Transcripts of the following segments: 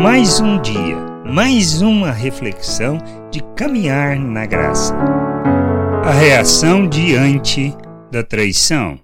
Mais um dia, mais uma reflexão de caminhar na graça. A reação diante da traição.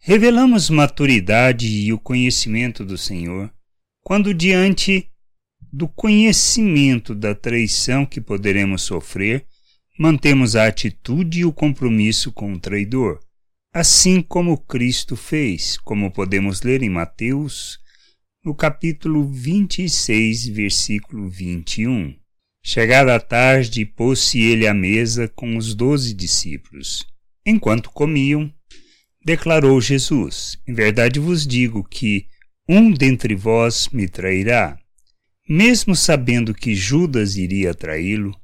Revelamos maturidade e o conhecimento do Senhor quando, diante do conhecimento da traição que poderemos sofrer, mantemos a atitude e o compromisso com o traidor, assim como Cristo fez, como podemos ler em Mateus, no capítulo 26, versículo 21. Chegada a tarde, pôs-se ele à mesa com os doze discípulos. Enquanto comiam, declarou Jesus: Em verdade vos digo que um dentre vós me trairá. Mesmo sabendo que Judas iria traí-lo,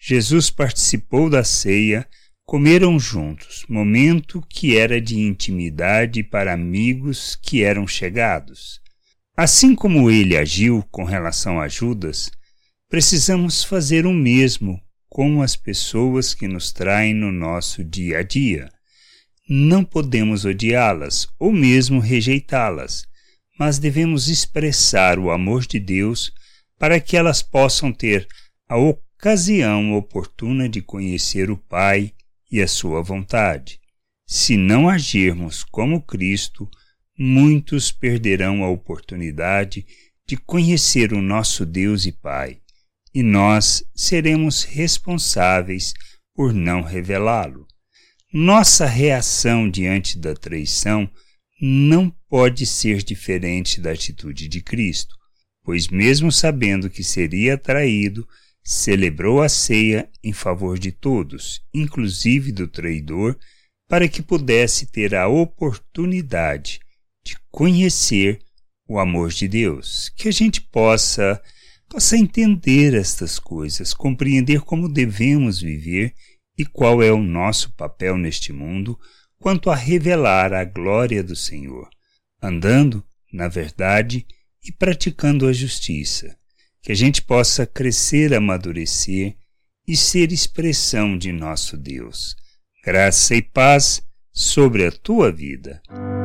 Jesus participou da ceia, comeram juntos, momento que era de intimidade para amigos que eram chegados. Assim como ele agiu com relação a Judas, precisamos fazer o mesmo com as pessoas que nos traem no nosso dia a dia. Não podemos odiá-las ou mesmo rejeitá-las, mas devemos expressar o amor de Deus para que elas possam ter a ocasião oportuna de conhecer o Pai e a sua vontade. Se não agirmos como Cristo, muitos perderão a oportunidade de conhecer o nosso Deus e Pai, e nós seremos responsáveis por não revelá-lo. Nossa reação diante da traição não pode ser diferente da atitude de Cristo, pois, mesmo sabendo que seria traído, celebrou a ceia em favor de todos, inclusive do traidor, para que pudesse ter a oportunidade de conhecer o amor de Deus, que a gente possa possa entender estas coisas, compreender como devemos viver e qual é o nosso papel neste mundo quanto a revelar a glória do Senhor, andando na verdade e praticando a justiça, que a gente possa crescer, amadurecer e ser expressão de nosso Deus. Graça e paz sobre a tua vida.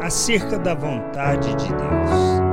acerca da vontade de Deus.